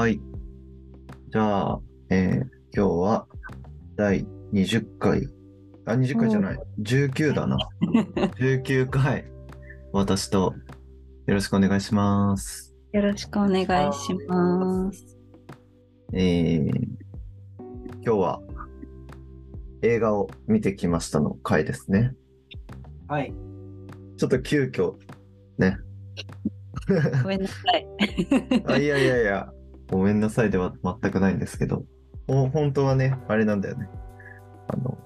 はーい。じゃあ、えー今日は第20回、あ、20回じゃない、19だな。19回、私とよろしくお願いします。よろしくお願いします。えー今日は映画を見てきましたの回ですね。はい。ちょっと急遽、ごめんなさい。あ、いやいやいや、ごめんなさいでは全くないんですけど、ほ本当はね、あれなんだよね。あの、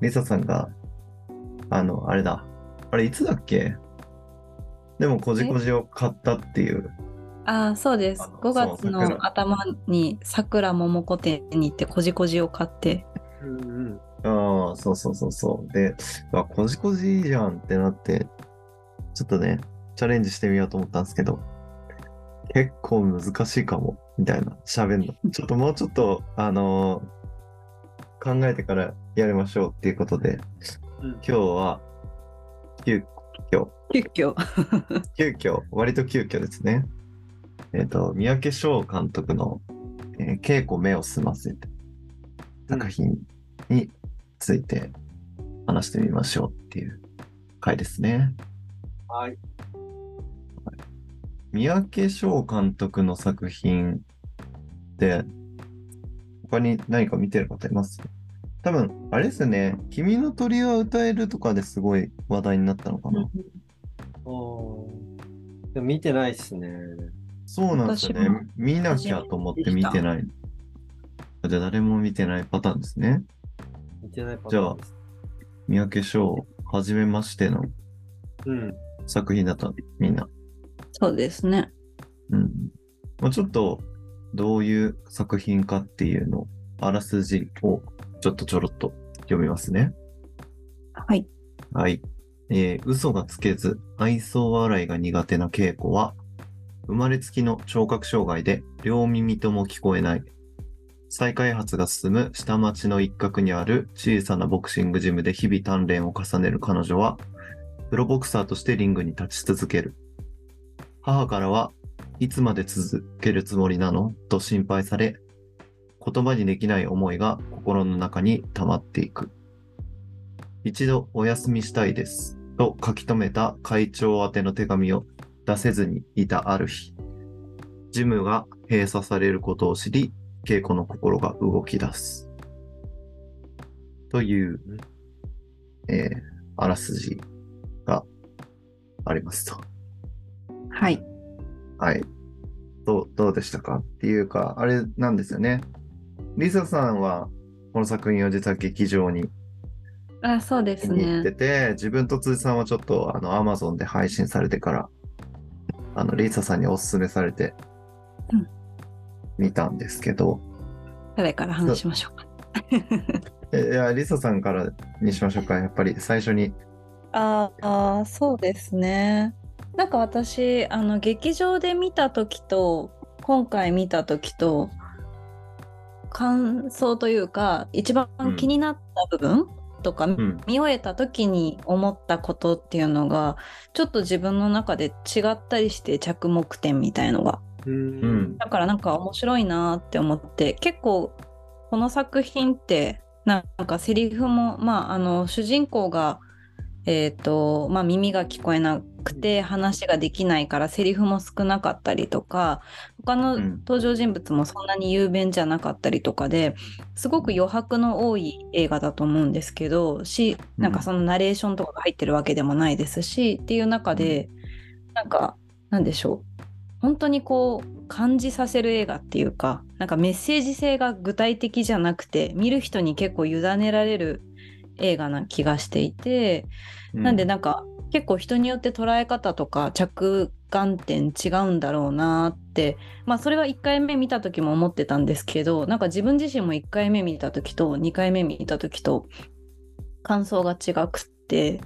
リサさんが、あの、あれだ。あれ、いつだっけ？でも、こじこじを買ったっていう。ああ、そうですあの。5月の頭に桜桃子店に行ってこじこじを買って。うんうん。ああ、そうそうそうそう。で、あ、こじこじいいじゃんってなって、ちょっとね、チャレンジしてみようと思ったんですけど、結構難しいかも、みたいな、喋んの。ちょっともうちょっと、あのー考えてからやりましょうっていうことで、うん今日は、急遽、急遽。急遽、割と急遽ですね。えっ、と、三宅翔監督の、えー稽古目を澄ませて作品について話してみましょうっていう回ですね。はい。三宅翔監督の作品他に何か見てる方います？多分、あれですよね。君の鳥は歌えるとかですごい話題になったのかな。おーでも見てないっすね。そうなんですよね。見なきゃと思って見てない。じゃあ誰も見てないパターンですね。見てないパターンです。三宅翔、はじめましてのうん。作品だったみんな。そうですね。うん。まあ、ちょっと、どういう作品かっていうの、あらすじをちょっとちょろっと読みますね。はい。はい。えー嘘がつけず、愛想笑いが苦手な稽古は、生まれつきの聴覚障害で両耳とも聞こえない。再開発が進む下町の一角にある小さなボクシングジムで日々鍛錬を重ねる彼女は、プロボクサーとしてリングに立ち続ける。母からはいつまで続けるつもりなの？と心配され、言葉にできない思いが心の中に溜まっていく。一度お休みしたいです。と書き留めた会長宛ての手紙を出せずにいたある日、ジムが閉鎖されることを知り、稽古の心が動き出す。という、えーあらすじがありますと。はい。はい。どう、どうでしたかっていうか、あれなんですよね。リサさんは、この作品を実は劇場にあそうです見に行ってね。て、自分と辻さんはちょっと、あの、アマゾンで配信されてから、あの、リサさんにおすすめされてうん、見たんですけど、誰から話しましょうか。えいや、リサさんからにしましょうか。やっぱり最初に。ああ、そうですね。なんか私、あの、劇場で見た時と、今回見た時と、感想というか、一番気になった部分とか、うん。見終えた時に思ったことっていうのが、ちょっと自分の中で違ったりして着目点みたいのが。ううんだからなんか面白いなって思って、結構この作品って、なんかセリフも、まあ、あの、主人公が、えっ、と、まあ、耳が聞こえなくて話ができないからセリフも少なかったりとか他のうん。登場人物もそんなに雄弁じゃなかったりとかですごく余白の多い映画だと思うんですけどしなんかそのナレーションとかが入ってるわけでもないですしっていう中でなんかなんでしょう。本当にこう感じさせる映画っていうかなんかメッセージ性が具体的じゃなくて見る人に結構委ねられる映画な気がしていて、なんでなんか結構人によって捉え方とか着眼点違うんだろうなってまあそれは1回目見た時も思ってたんですけどなんか自分自身も1回目見た時と2回目見た時と感想が違くって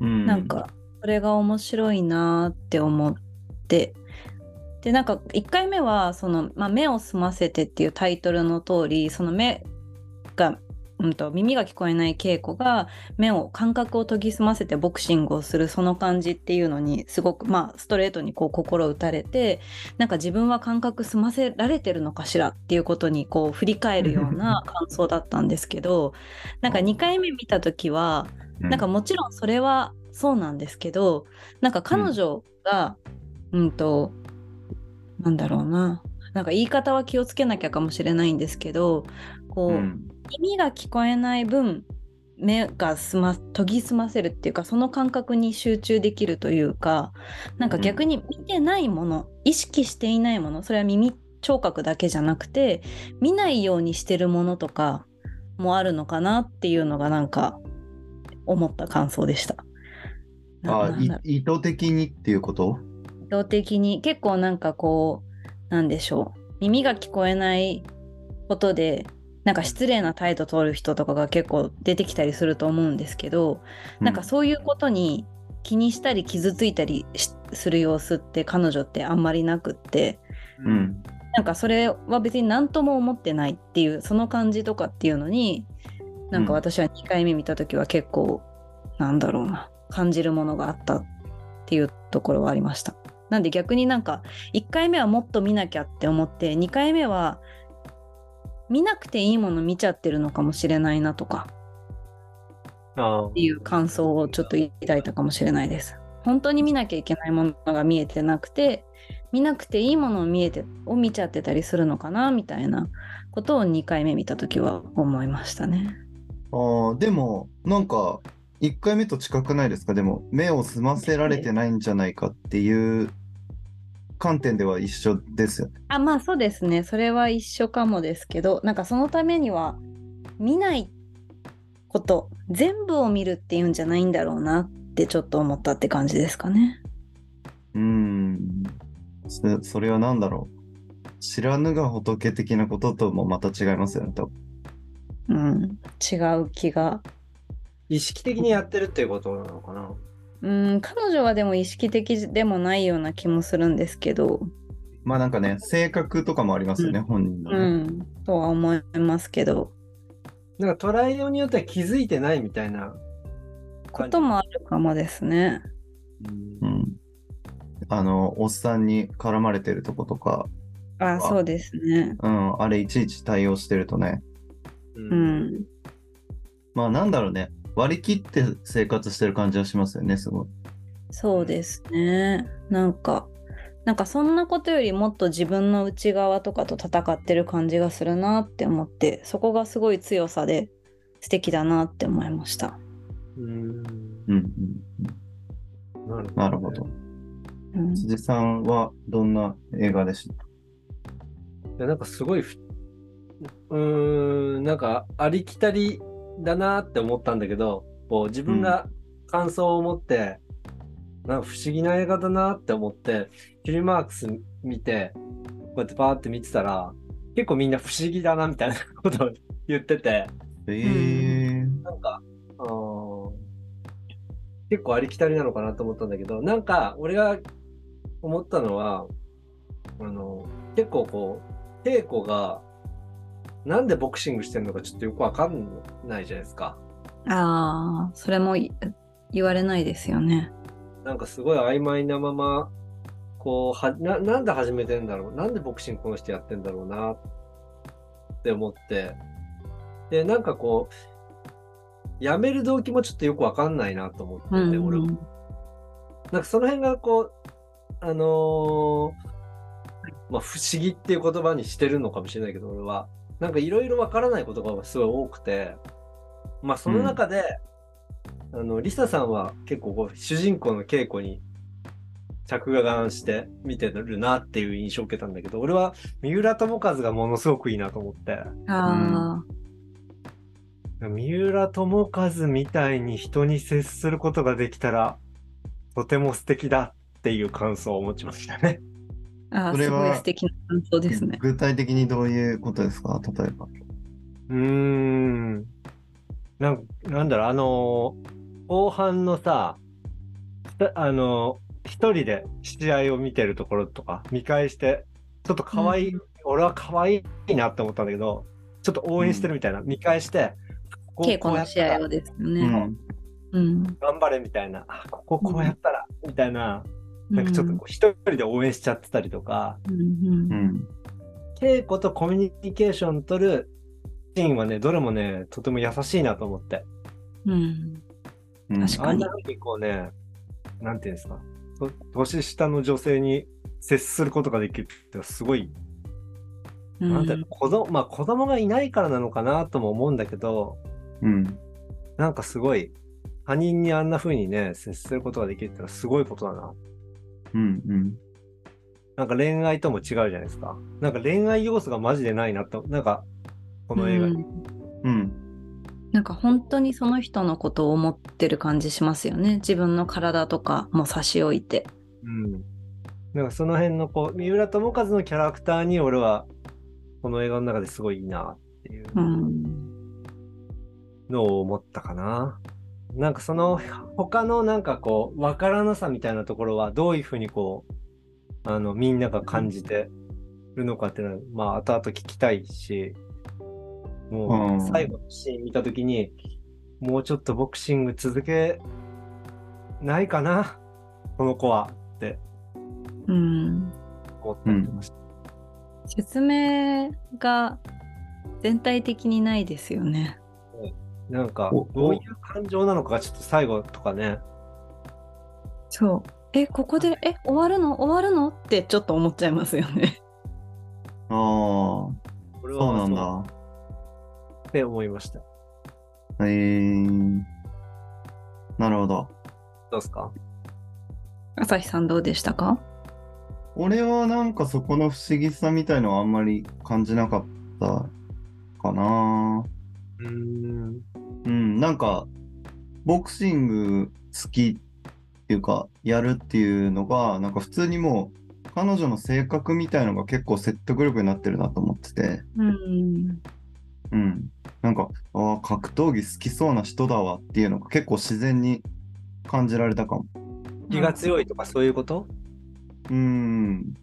うん、なんかそれが面白いなって思ってでなんか1回目はその、まあ、目を澄ませてっていうタイトルの通りその目がうん、と耳が聞こえない稽古が目を感覚を研ぎ澄ませてボクシングをするその感じっていうのにすごくまあストレートにこう心打たれてなんか自分は感覚澄ませられてるのかしらっていうことにこう振り返るような感想だったんですけどなんか2回目見た時はなんかもちろんそれはそうなんですけどなんか彼女が、うん、となんだろうななんか言い方は気をつけなきゃかもしれないんですけどこう、うん耳が聞こえない分目がすま研ぎ澄ませるっていうかその感覚に集中できるというかなんか逆に見てないもの、意識していないものそれは耳聴覚だけじゃなくて見ないようにしてるものとかもあるのかなっていうのがなんか思った感想でした。なあ意図的にっていうこと？意図的に結構なんかこうなんでしょう。耳が聞こえないことでなんか失礼な態度取る人とかが結構出てきたりすると思うんですけど、なんかそういうことに気にしたり傷ついたりしする様子って彼女ってあんまりなくってうん。なんかそれは別に何とも思ってないっていうその感じとかっていうのになんか私は2回目見た時は結構、なんだろうな感じるものがあったっていうところはありました。なんで逆になんか1回目はもっと見なきゃって思って2回目は見なくていいもの見ちゃってるのかもしれないなとかあっていう感想をちょっと抱いたかもしれないです。本当に見なきゃいけないものが見えてなくて見なくていいものを見えてを見ちゃってたりするのかなみたいなことを2回目見た時は思いましたね。ああ、でも、なんか、1回目と近くないですか？でも、目を澄ませられてないんじゃないかっていう観点では一緒ですよね。あまあそうですねそれは一緒かもですけどなんかそのためには見ないこと全部を見るっていうんじゃないんだろうなってちょっと思ったって感じですかね。うーん。そそれは何だろう。知らぬが仏的なことともまた違いますよね、多分。うん、違う気が意識的にやってるっていうことなのかな。うん彼女はでも意識的でもないような気もするんですけど、まあなんかね、性格とかもありますよね、本人のうね。ん、とは思いますけど。なんか捉えようによっては気づいてないみたいな。こともあるかもですね。うん。うん。あの、おっさんに絡まれてるとことか、あそうですね。うん、あれいちいち対応してるとね、ううんん、まあなんだろうね、割り切って生活してる感じはしますよね、すごい。そうですね。なんかなんかそんなことよりもっと自分の内側とかと戦ってる感じがするなって思ってそこがすごい強さで素敵だなって思いました。うんうんうんなるうん、なるほど。うん、辻さんはどんな映画でした？いやなんかすごいふうーんなんかありきたりだなって思ったんだけどこう自分が感想を持って、なんか不思議な映画だなって思ってフィルマークス見てこうやってパーって見てたら結構みんな不思議だなみたいなことを言っててえー、なんか結構ありきたりなのかなと思ったんだけどなんか俺が思ったのはあの結構こう稽古がなんでボクシングしてるのかちょっとよくわかんないじゃないですか。ああそれもい言われないですよね。なんかすごい曖昧なままこうはななんで始めてんだろうなんでボクシングこの人やってんだろうなって思ってでなんかこうやめる動機もちょっとよくわかんないなと思ってて、うん俺は。なんかその辺がこう、あのーまあ不思議っていう言葉にしてるのかもしれないけど、俺は。なんかいろいろわからないことがすごい多くて、まあその中で、あの、リサさんは結構こう主人公の稽古に着眼して見てるなっていう印象を受けたんだけど、俺は三浦友和がものすごくいいなと思って。あ三浦友和みたいに人に接することができたら、とても素敵だっていう感想を持ちましたね。ーあそれはごい素敵な感想ですね。具体的にどういうことですか？例えば。うーん。なんなんだろう、あのー後半のさ、たあのー一人で試合を見てるところとか見返して、ちょっと可愛い、俺は可愛いなって思ったんだけど、ちょっと応援してるみたいな、見返して、こ稽古の試合ををですよね。うん。うん。頑張れみたいな、あこここうやったら、みたいな、うんなんかちょっとこう一人で応援しちゃってたりとか、うんうん。稽古とコミュニケーション取るシーンはね、どれもね、とても優しいなと思って。うん。うん確かにあんな風にこうね、なんていうんですか、と年下の女性に接することができるってすごい、うんなんて子供、まあ子供がいないからなのかなとも思うんだけど、うん。なんかすごい、他人にあんな風にね、接することができるってのはすごいことだな。うん。うん。なんか恋愛とも違うじゃないですか。なんか恋愛要素がマジでないなと、なんか、この映画に。うん。なんか本当にその人のことを思ってる感じしますよね。自分の体とかも差し置いて。うん。なんかその辺のこう、三浦友和のキャラクターに俺は、この映画の中ですごいいいなっていううん。のを思ったかな。なんかその他のなんかこう、わからなさみたいなところはどういうふうにこう、あの、みんなが感じてるのかっていうのは、まあ後々聞きたいし、もうんう最後のシーン見たときに、もうちょっとボクシング続けないかな、この子はってうん。思ったりとかして。説明が全体的にないですよね。なんかお、どういう感情なのかがちょっと最後とかね、そう。え、ここで、え、終わるの？終わるの？ってちょっと思っちゃいますよね。ああ、これはそうなんだ。って思いました。えー。なるほど。どうですか？朝日さんどうでしたか？俺はなんかそこの不思議さみたいのはあんまり感じなかったかな。うーん。うん、なんか、ボクシング好きっていうか、やるっていうのが、なんか普通にもう、彼女の性格みたいのが結構説得力になってるなと思ってて、うん。うん。なんか、ああ、格闘技好きそうな人だわっていうのが結構自然に感じられたかも。気が強いとかそういうこと？うん。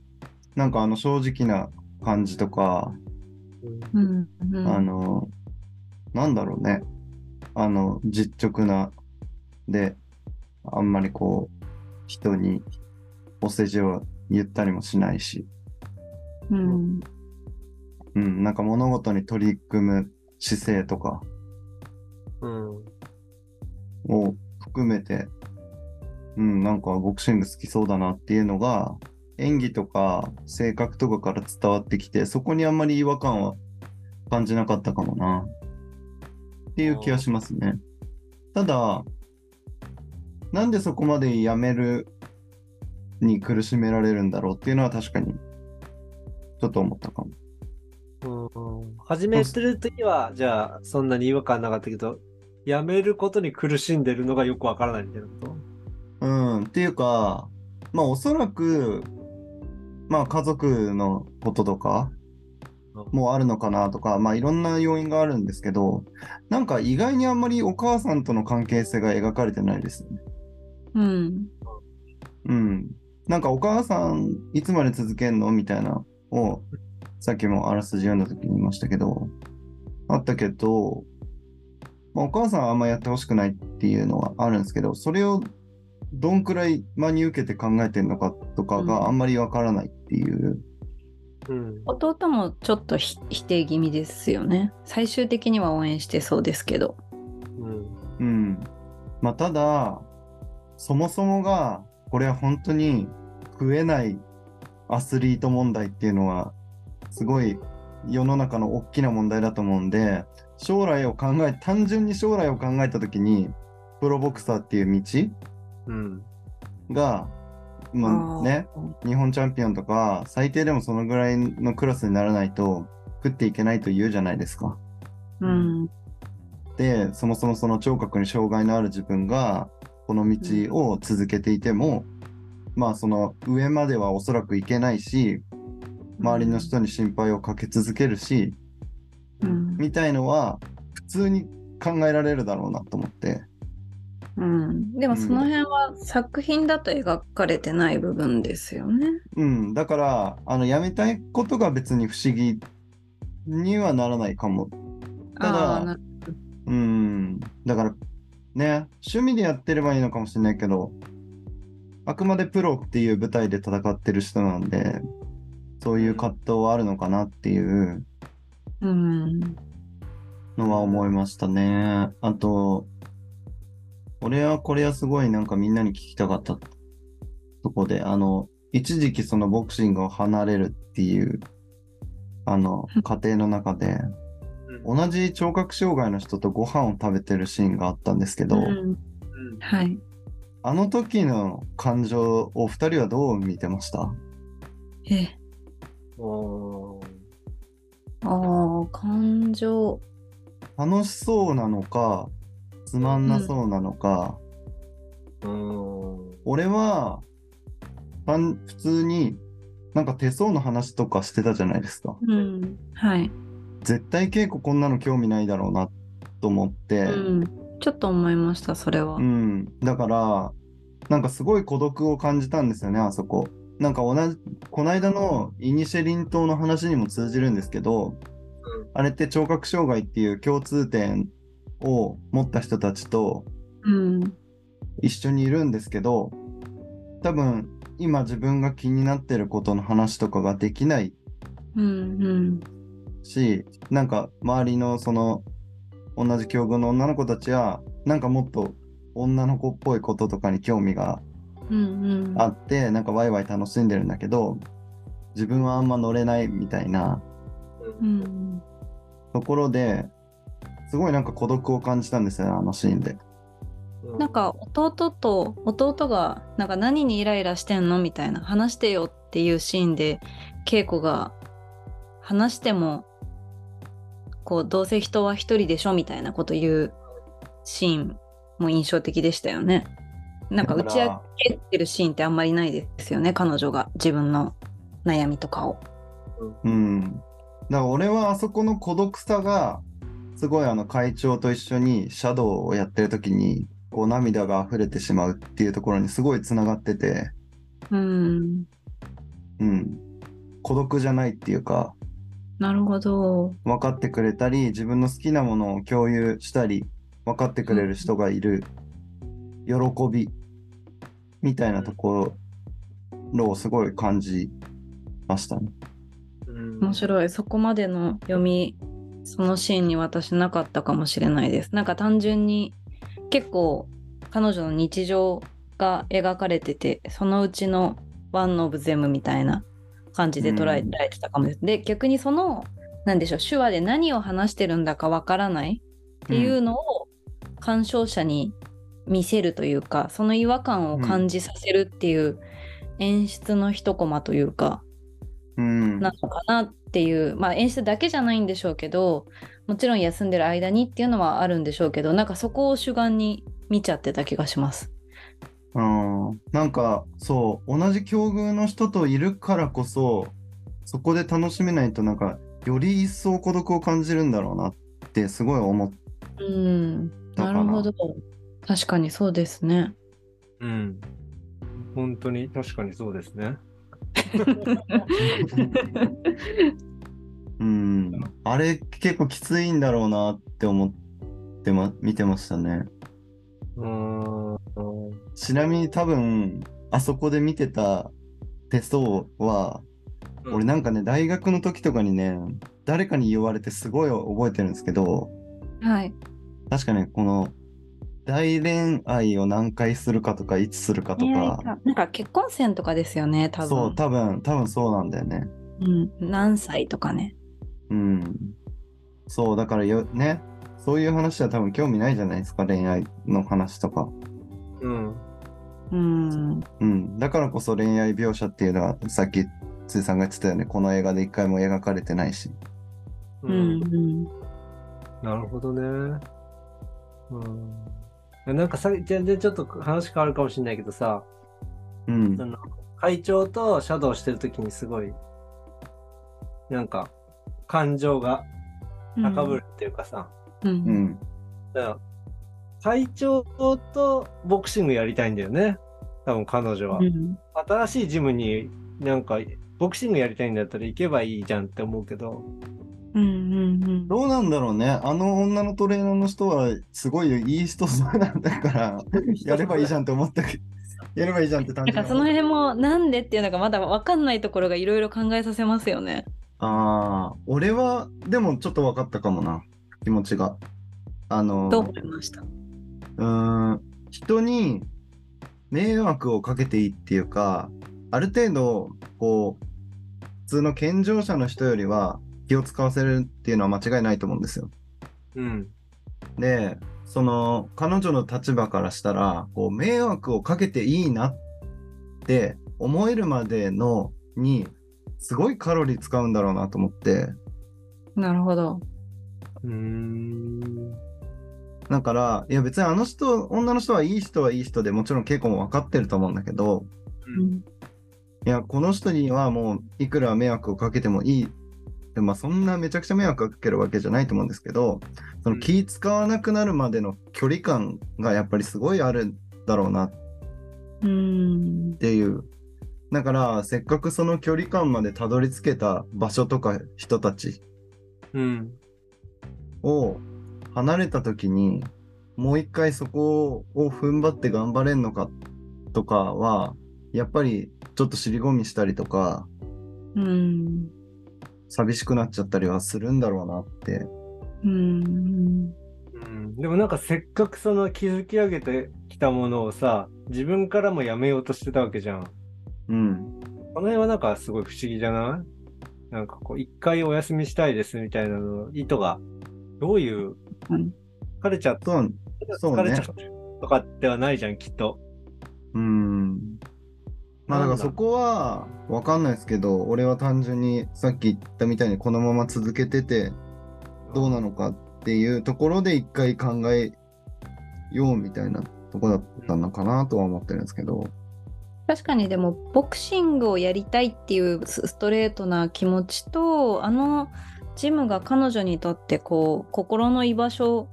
なんかあの正直な感じとか、うん。うんあの、なんだろうね。あの、実直な、で、あんまりこう、人にお世辞を言ったりもしないし、うん。うん、なんか物事に取り組む姿勢とかうん。を含めて、うん、なんかボクシング好きそうだなっていうのが、演技とか性格とかから伝わってきて、そこにあんまり違和感は感じなかったかもな。っていう気がしますね。ただ、なんでそこまでやめるに苦しめられるんだろうっていうのは確かにちょっと思ったかも。うん始めてる時は、じゃあ、そんなに違和感なかったけど、やめることに苦しんでるのがよくわからないみたいなこと？うん、っていうか、まあおそらく、まあ家族のこととかもあるのかなとか、まあいろんな要因があるんですけど、なんか意外にあんまりお母さんとの関係性が描かれてないですよね。うん。うん。なんかお母さんいつまで続けんのみたいなを、さっきもあらすじ読んだ時に言いましたけど、あったけど、まあ、お母さんはあんまやってほしくないっていうのはあるんですけど、それをどんくらい真に受けて考えてるのかとかがあんまりわからないっていう。うん。弟もちょっとひ否定気味ですよね。最終的には応援してそうですけど。うん。うん。まあ、ただ、そもそもが、これは本当に食えないアスリート問題っていうのは、すごい世の中の大きな問題だと思うんで、将来を考え、単純に将来を考えたときに、プロボクサーっていう道うん。が、まあね、日本チャンピオンとか、最低でもそのぐらいのクラスにならないと、食っていけないと言うじゃないですか。うん。で、そもそもその聴覚に障害のある自分が、この道を続けていても、まあその上まではおそらくいけないし、周りの人に心配をかけ続けるし、うん。みたいのは普通に考えられるだろうなと思って。うん。でもその辺は作品だと描かれてない部分ですよね。うん、だから、あの、やめたいことが別に不思議にはならないかも。ただうん。だから、ね、趣味でやってればいいのかもしれないけど、あくまでプロっていう舞台で戦ってる人なんで、そういう葛藤はあるのかなっていううん。のは思いましたね。あと、俺はこれはすごいなんかみんなに聞きたかったとこで、あの、一時期そのボクシングを離れるっていう、あの、過程の中で、同じ聴覚障害の人とご飯を食べてるシーンがあったんですけど、うん。うん。はい。あの時の感情を二人はどう見てました？え、おー。ああ、感情。楽しそうなのか、つまんなそうなのか、うん俺は、単普通になんか手相の話とかしてたじゃないですか。うん。はい。絶対稽古こんなの興味ないだろうなと思って、うん。ちょっと思いました、それはう。ん、だから、なんかすごい孤独を感じたんですよね、あそこ。なんか同じ、この間のイニシェリン島の話にも通じるんですけど、あれって聴覚障害っていう共通点を持った人たちとうん。一緒にいるんですけど、多分今自分が気になってることの話とかができないうん。し、なんか周りのその同じ境遇の女の子たちは、なんかもっと女の子っぽいこととかに興味がうん。うん。あって、なんかワイワイ楽しんでるんだけど、自分はあんま乗れないみたいなうん。ところで、すごいなんか孤独を感じたんですよね、あのシーンで。なんか弟と弟がなんか何にイライラしてんのみたいな話してよっていうシーンで稽古が話してもこうどうせ人は一人でしょみたいなこと言うシーンも印象的でしたよね。なんか打ち明けてるシーンってあんまりないですよね彼女が自分の悩みとかを。うん。だから俺はあそこの孤独さが、すごいあの会長と一緒にシャドウをやってる時に、こう涙が溢れてしまうっていうところにすごいつながってて、うんうん。孤独じゃないっていうか、なるほど。分かってくれたり、自分の好きなものを共有したり、分かってくれる人がいる喜びみたいなところをすごい感じましたね。うん面白いそこまでの読みそのシーンに私なかったかもしれないですなんか単純に結構彼女の日常が描かれててそのうちのワンオブゼムみたいな感じで捉えられてたかもです、で逆にそのなんでしょう手話で何を話してるんだかわからないっていうのを鑑賞者に見せるというか、その違和感を感じさせるっていう演出の一コマというか、うん。なのかなっていう、まあ演出だけじゃないんでしょうけどもちろん休んでる間にっていうのはあるんでしょうけどなんかそこを主眼に見ちゃってた気がします。うん、なんかそう同じ境遇の人といるからこそそこで楽しめないとなんかより一層孤独を感じるんだろうなってすごい思っうんなるほど確かにそうですね。うん。本当に確かにそうですね。うんあれ結構きついんだろうなって思ってま見てましたねうーん。ちなみに多分あそこで見てた手相は俺なんかね大学の時とかにね誰かに言われてすごい覚えてるんですけどはい。確かねこの大恋愛を何回するかとかいつするかとかかなんか結婚線とかですよね多分。そう多分多分そうなんだよねうん、何歳とかね。うんそうだからよねそういう話は多分興味ないじゃないですか恋愛の話とかうん。うん。うんだからこそ恋愛描写っていうのはさっきついさんが言ってたよねこの映画で一回も描かれてないしうん。うん。なるほどね。うん。なんかさ、全然ちょっと話変わるかもしれないけどさ、うんその会長とシャドウしてるときにすごい、なんか、感情が高ぶるっていうかさ、うん。ううん。んだから会長とボクシングやりたいんだよね。多分彼女は。うん新しいジムになんか、ボクシングやりたいんだったら行けばいいじゃんって思うけど、うんうんうん。どうなんだろうね。あの女のトレーナーの人はすごいいい人そうなんだから、やればいいじゃんって思ったけど、やればいいじゃんって単純になんかその辺もなんでっていうのがまだ分かんないところがいろいろ考えさせますよね。ああ、俺は、でもちょっと分かったかもな、気持ちが。あの、どう思いました？うーん、人に迷惑をかけていいっていうか、ある程度、こう、普通の健常者の人よりは気を使わせるっていうのは間違いないと思うんですよ。うん。で、その、彼女の立場からしたら、こう、迷惑をかけていいなって思えるまでのに、すごいカロリー使うんだろうなと思って、なるほど。うーん。だから、いや別にあの人、女の人はいい人はいい人でもちろん稽古も分かってると思うんだけど、うんいや、この人にはもういくら迷惑をかけてもいい。でまあそんなめちゃくちゃ迷惑かけるわけじゃないと思うんですけど、その気使わなくなるまでの距離感がやっぱりすごいあるんだろうなっうんていう。だから、せっかくその距離感までたどり着けた場所とか人たちうん。を離れた時に、もう一回そこを踏ん張って頑張れんのかとかは、やっぱりちょっと尻込みしたりとか、うん寂しくなっちゃったりはするんだろうなって。うんうん、でもなんかせっかくその築き上げてきたものをさ、自分からもやめようとしてたわけじゃん。うん。この辺はなんかすごい不思議じゃない？なんかこう、一回お休みしたいですみたいなの意図が、どういう、うん疲れちゃっそう、そうね疲れちゃったとかではないじゃん、きっと。うん。まあだからそこはわかんないですけど、俺は単純にさっき言ったみたいにこのまま続けててどうなのかっていうところで一回考えようみたいなとこだったのかなとは思ってるんですけど。確かにでもボクシングをやりたいっていうスストレートな気持ちとあのジムが彼女にとってこう心の居場所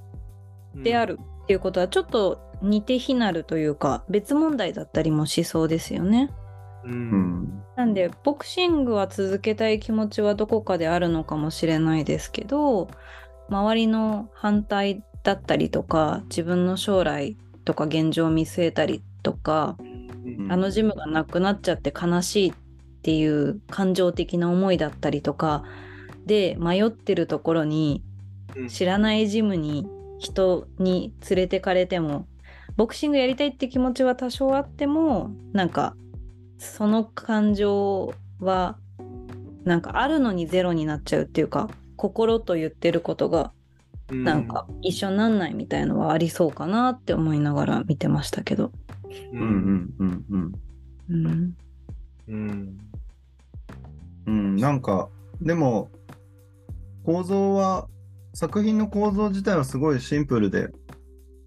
であるっていうことはちょっと似て非なるというか別問題だったりもしそうですよね。う。うんん。なんでボクシングは続けたい気持ちはどこかであるのかもしれないですけど周りの反対だったりとか自分の将来とか現状を見据えたりとかうんあのジムがなくなっちゃって悲しいっていう感情的な思いだったりとかで迷ってるところにうん知らないジムに人に連れてかれてもボクシングやりたいって気持ちは多少あってもなんかその感情はなんかあるのにゼロになっちゃうっていうか心と言ってることがなんか一緒になんないみたいのはありそうかなって思いながら見てましたけど。う。うんんうんうんうんうん。うん。うん、なんか、でも、構造は、作品の構造自体はすごいシンプルで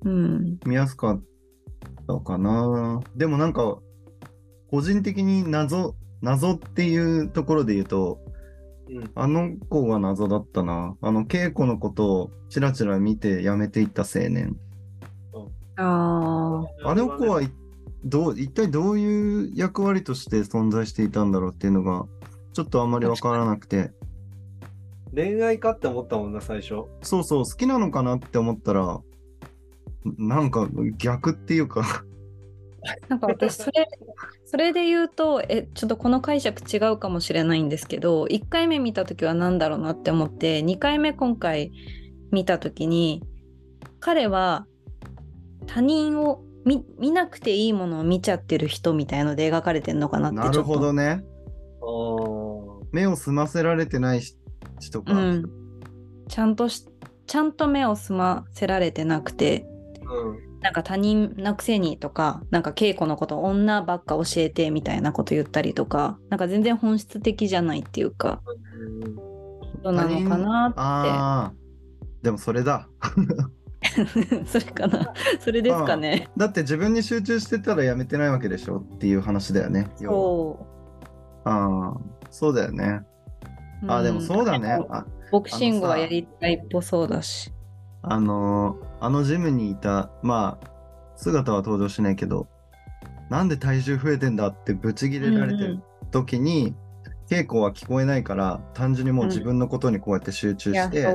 うん見やすかったかな。でもなんか、個人的に謎、謎っていうところで言うと、うんあの子が謎だったな。あの、稽古のことをちらちら見て辞めていった青年。あああの子はいどう、一体どういう役割として存在していたんだろうっていうのが、ちょっとあんまりわからなくて、恋愛かって思ったもんな、最初。そうそう、好きなのかなって思ったら、なんか逆っていうか、なんか私それそれで言うとえちょっとこの解釈違うかもしれないんですけど1回目見た時は何だろうなって思って2回目今回見た時に彼は他人を見見なくていいものを見ちゃってる人みたいので描かれてるのかなってなるちょっとほどね。目を澄ませられてない人か。うん、ちゃんとしちゃんと目を澄ませられてなくてうん。なんか他人のくせにとかなんか稽古のこと女ばっか教えてみたいなこと言ったりとかなんか全然本質的じゃないっていうかどうなのかなああ、でもそれだ。っ てそれかな。それですかね。だって自分に集中してたらやめてないわけでしょっていう話だよね。そああ、そうだよね。うああ、でもそうだね。あボクシングはやりたいっぽそうだしあのーあのジムにいた、まあ、姿は登場しないけど、なんで体重増えてんだってブチギレられてる時に、稽古は聞こえないから、単純にもう自分のことにこうやって集中して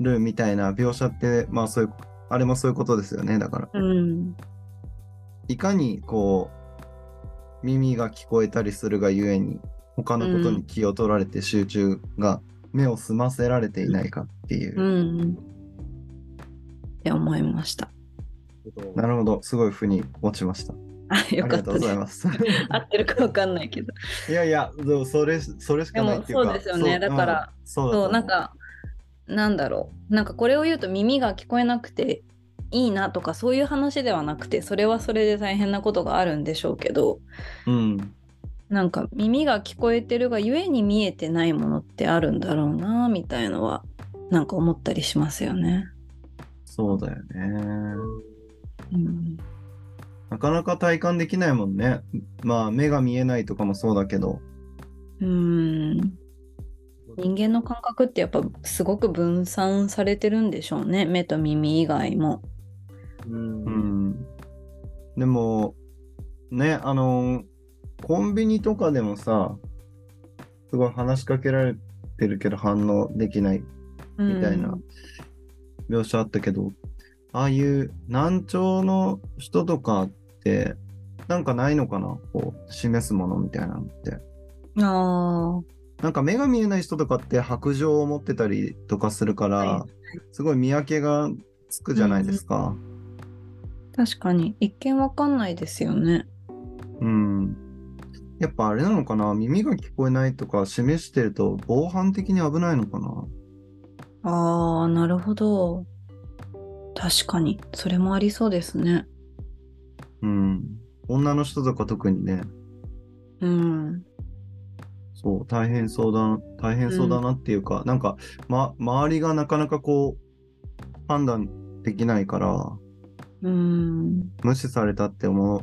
るみたいな描写って、まあそういう、あれもそういうことですよね。だから、うん。いかにこう、耳が聞こえたりするがゆえに、他のことに気を取られて集中が、目を澄ませられていないかっていう。うんって思いました。なるほど、すごい腑に落ちました。あよありがとうごかったです。ざいます。合ってるかわかんないけど。いやいや、でもそれ、それしかないっていうか。でもそうですよねだから、うんそうそうなんかなんだろうなんかこれを言うと耳が聞こえなくていいなとかそういう話ではなくてそれはそれで大変なことがあるんでしょうけどうん。なんか耳が聞こえてるがゆえに見えてないものってあるんだろうなみたいのはなんか思ったりしますよね。そうだよね。うん、なかなか体感できないもんね。まあ、目が見えないとかもそうだけど。うん人間の感覚ってやっぱすごく分散されてるんでしょうね目と耳以外も。うんうん。でも、ね、あの、コンビニとかでもさ、すごい話しかけられてるけど反応できないみたいな描写あったけど、ああいう難聴の人とかって、なんかないのかな？こう、示すものみたいなのって。うん、あなんか目が見えない人とかって白状を持ってたりとかするから、はすごい見分けがつくじゃないですか。ー確かに一見わかんないですよね。うん。やっぱあれなのかな？耳が聞こえないとか示してると防犯的に危ないのかな？ああ、なるほど。確かに、それもありそうですね。うん。女の人とか特にね、うん。そう、大変そうだ、大変そうだなっていうか、なんか、ま、周りがなかなかこう、判断できないから、うん。無視されたって思っ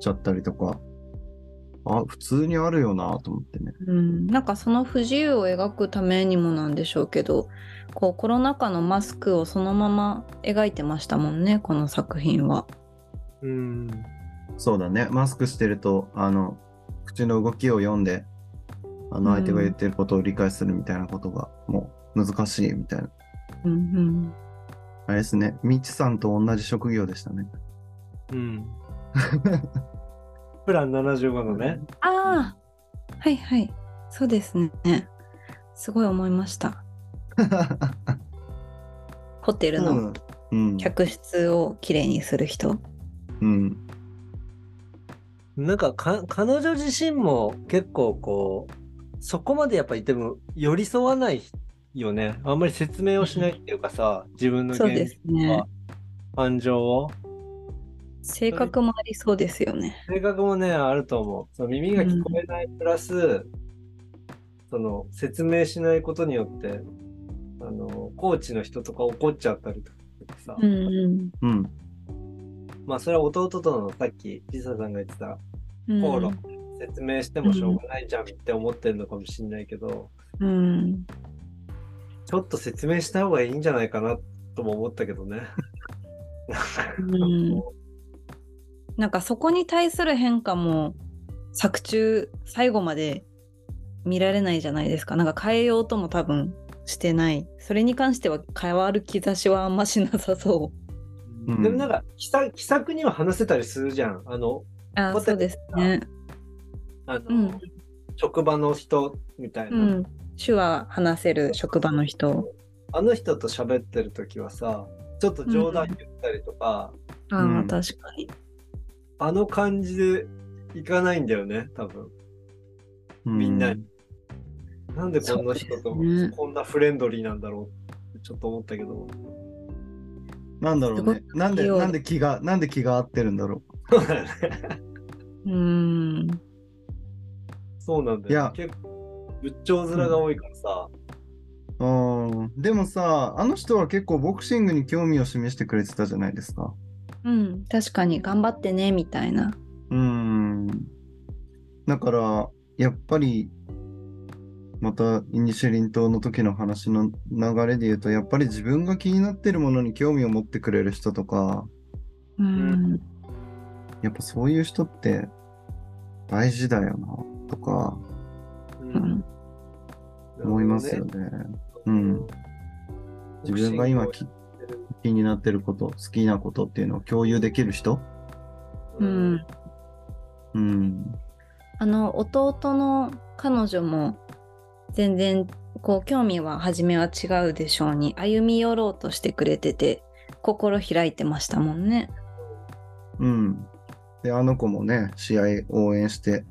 ちゃったりとか、あ、普通にあるよなと思ってね。うん、なんかその不自由を描くためにもなんでしょうけどこうコロナ禍のマスクをそのまま描いてましたもんねこの作品は。うん。そうだね。マスクしてると、あの、口の動きを読んで、あの、相手が言ってることを理解するみたいなことが、もう難しいみたいな。うんうん、あれですね。みちさんと同じ職業でしたね。うん。プラン75のね。ああはいはいそうですねすごい思いました。ホテルのうん。客室をきれいにする人？うん。なんかか彼女自身も結構こうそこまでやっぱ言っても寄り添わないよねあんまり説明をしないっていうかさ自分のそうで現すね実は。感情を性格もありそうですよね。性格もねあると思うその耳が聞こえないプラス、その説明しないことによってあのコーチの人とか怒っちゃったりとかさ、うんうんうん。まあそれは弟とのさっきリサさんが言ってたうん口論、説明してもしょうがないじゃんって思ってるのかもしれないけど、うんちょっと説明した方がいいんじゃないかなとも思ったけどね。うんなんかそこに対する変化も作中最後まで見られないじゃないですか。なんか変えようとも多分してない。それに関しては変わる兆しはあんましなさそうんでもなんか気さ気さくには話せたりするじゃん。あの、う。あそうですね。あの、うん職場の人みたいうな。ん。手話話せる職場の人。あの人と喋ってる時はさ、ちょっと冗談言ったりとか、ああ、うん確かに。あの感じでいかないんだよね、多分。みんなになんでこんな人とねこんなフレンドリーなんだろうってちょっと思ったけど。なんだろうね。なんで、なんで気が、なんで気が合ってるんだろそうだよね。うん。そうなんだよ、いや結構、仏頂面が多いからさ、う。うん。でもさ、あの人は結構ボクシングに興味を示してくれてたじゃないですか。うん。確かに頑張ってね、みたいな。うん。だから、やっぱり、また、イニシェリン島の時の話の流れで言うと、やっぱり自分が気になってるものに興味を持ってくれる人とか、うん。やっぱそういう人って大事だよな、とか、うんうん思いますよね。うん。自分が今き気になってること、好きなことっていうのを共有できる人？うん。うん。あの弟の彼女も全然こう興味は初めは違うでしょうに歩み寄ろうとしてくれてて心開いてましたもんね。うん。で、あの子もね、試合応援して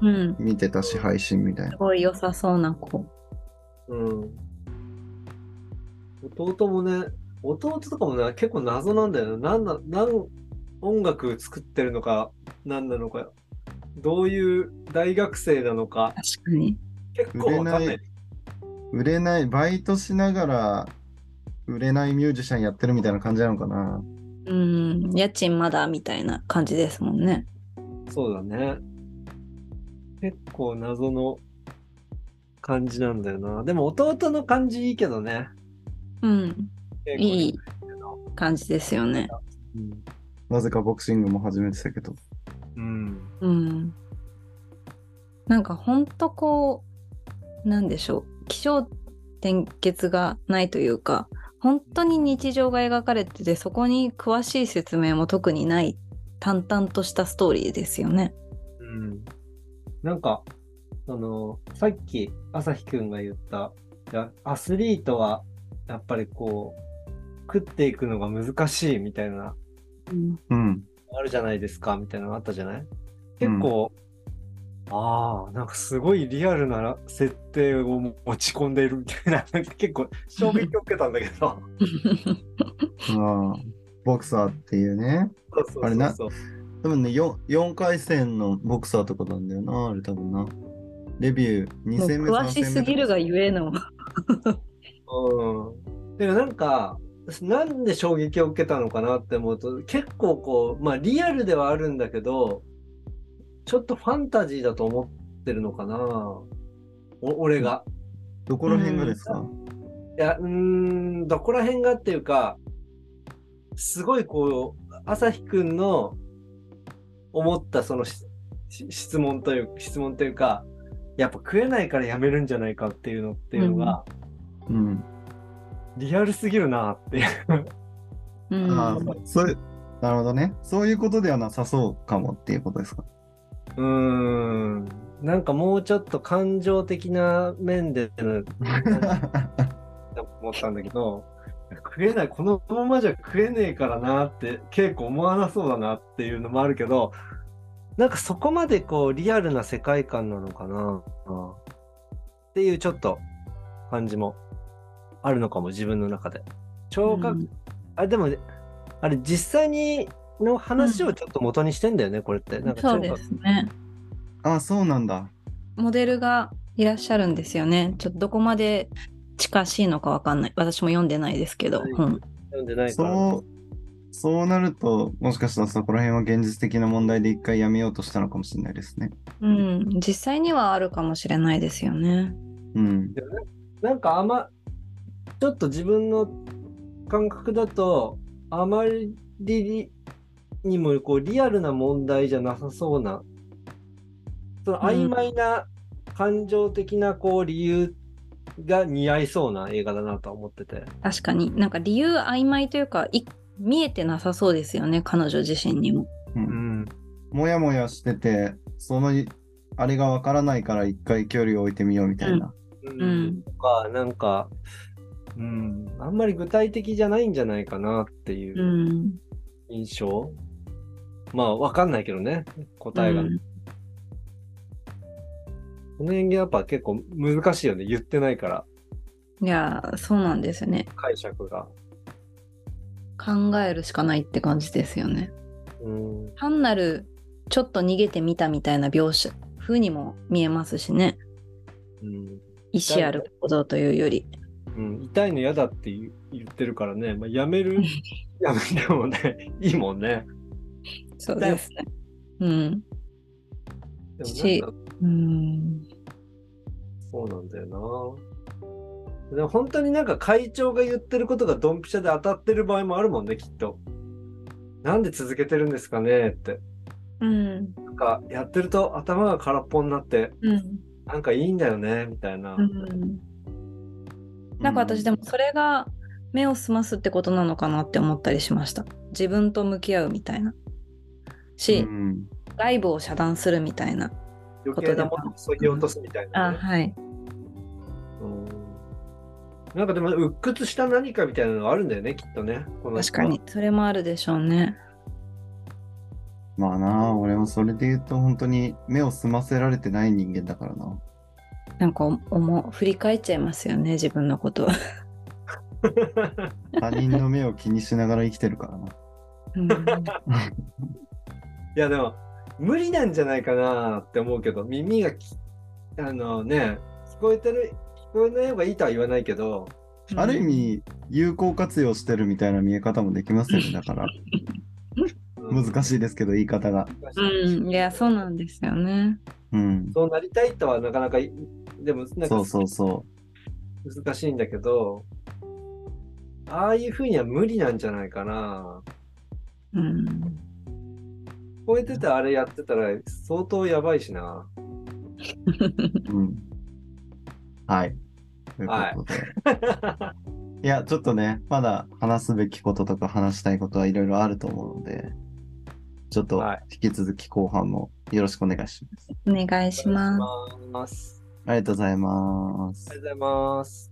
うん。見てたし、配信みたいなす。ごい良さそうな子。うん。弟もね、弟とかもね、結構謎なんだよね。なんだ、なん、音楽作ってるのか、何なのか、どういう大学生なのか、確かに。結構わかんない。売れない売れない、バイトしながら売れないミュージシャンやってるみたいな感じなのかな。うん。家賃まだみたいな感じですもんね。そうだね。結構謎の感じなんだよな。でも弟の感じいいけどね。うん。いい感じですよね。うん。なぜかボクシングも始めてたけど。うん。うん。なんかほんとこう、なんでしょう。気象転結がないというか、本当に日常が描かれてて、そこに詳しい説明も特にない、淡々としたストーリーですよね。うん。なんか、あの、さっき朝日くんが言った、いやアスリートはやっぱりこう、食っていくのが難しいみたいな、うん。うん。あるじゃないですか、みたいなのがあったじゃない？結構、ああ、なんかすごいリアルな設定を持ち込んでいるみたいな、なんか結構衝撃を受けたんだけど。まあ、ボクサーっていうね。そうそうそうそうあれな多分ね4、4回戦のボクサーとなんだよな、あれ多分な。レビュー2もう戦目、詳しすぎるがゆえの。うん。でもなんか、なんで衝撃を受けたのかなって思うと、結構こう、まあリアルではあるんだけど、ちょっとファンタジーだと思ってるのかなお俺が。どこら辺がですか、いや、うーん、どこら辺がっていうか、すごいこう、朝日くんの思ったその質問という、質問というか、やっぱ食えないからやめるんじゃないかっていうのっていうのが、うん。リアルすぎるなっていう。うんああ、そういう、なるほどね。そういうことではなさそうかもっていうことですか？うーん。なんかもうちょっと感情的な面での思ったんだけど、食えない、このままじゃ食えねえからなって、結構思わなそうだなっていうのもあるけど、なんかそこまでこうリアルな世界観なのかな、うんっていうちょっと感じもあるのかも、自分の中で。聴覚、うんあ、でも、あれ実際にの話をちょっと元にしてんだよね、これって。なんかそうですね。あ、そうなんだ。モデルがいらっしゃるんですよね。ちょっとどこまで近しいのかわかんない。私も読んでないですけど。はいうん読んでないから。そう、そうなると、もしかしたらそこら辺は現実的な問題で一回やめようとしたのかもしれないですね。うん、実際にはあるかもしれないですよね。うん。なんかあま、ちょっと自分の感覚だと、あまりにもこうリアルな問題じゃなさそうな、その曖昧な感情的なこう理由が似合いそうな映画だなとは思ってて。確かになんか理由曖昧というかい見えてなさそうですよね彼女自身にも。う、うんん。もやもやしてて、その、あれがわからないから一回距離を置いてみようみたいな。うん。とか、なんか、うん、あんまり具体的じゃないんじゃないかなっていううん印象。まあ、わかんないけどね、答えが。うんこの演技やっぱ結構難しいよね。言ってないから、いやそうなんですよね解釈が。考えるしかないって感じですよね。うん。単なるちょっと逃げてみたみたいな描写風にも見えますしねうん。意思ある行動というより。うん、痛いの嫌だって言ってるからね。まあ、やめる、やめてもね、いいもんね。そうですね。うん。でもしうん。そうなんだよな。でも本当になんか会長が言ってることがドンピシャで当たってる場合もあるもんね、きっと。なんで続けてるんですかねって。うん。なんかやってると頭が空っぽになって、うん。なんかいいんだよね、みたいな。うんなんか私でもそれが目を澄ますってことなのかなって思ったりしました。自分と向き合うみたいな。し、うん外部を遮断するみたいな。余計なものを削ぎ落とすみたいな、あ、ねはい。うんなんかでも、鬱屈した何かみたいなのがあるんだよね、きっとね。確かに。それもあるでしょうね。まあな、俺もそれで言うと本当に目を澄ませられてない人間だからな。なんかお思う振り返っちゃいますよね、自分のことは。他人の目を気にしながら生きてるからな。うん いや、でも、無理なんじゃないかなって思うけど、耳がき、あのね、聞こえてる、聞こえない方がいいとは言わないけど、ある意味、有効活用してるみたいな見え方もできますよね。だから、難しいですけど、言い方が。うん、いや、そうなんですよね。うん。そうなりたいとはなかなかい、でも、なんかそうそうそ難しいんだけど、ああいうふうには無理なんじゃないかな。うん。聞こえててあれやってたら相当やばいしな。う。うん。はい。ということで。い、や、ちょっとね、まだ話すべきこととか話したいことはいろいろあると思うので、ちょっとはい引き続き後半もよろしくお願いします。お願いし。ます。ありがとうございますありがとうございます。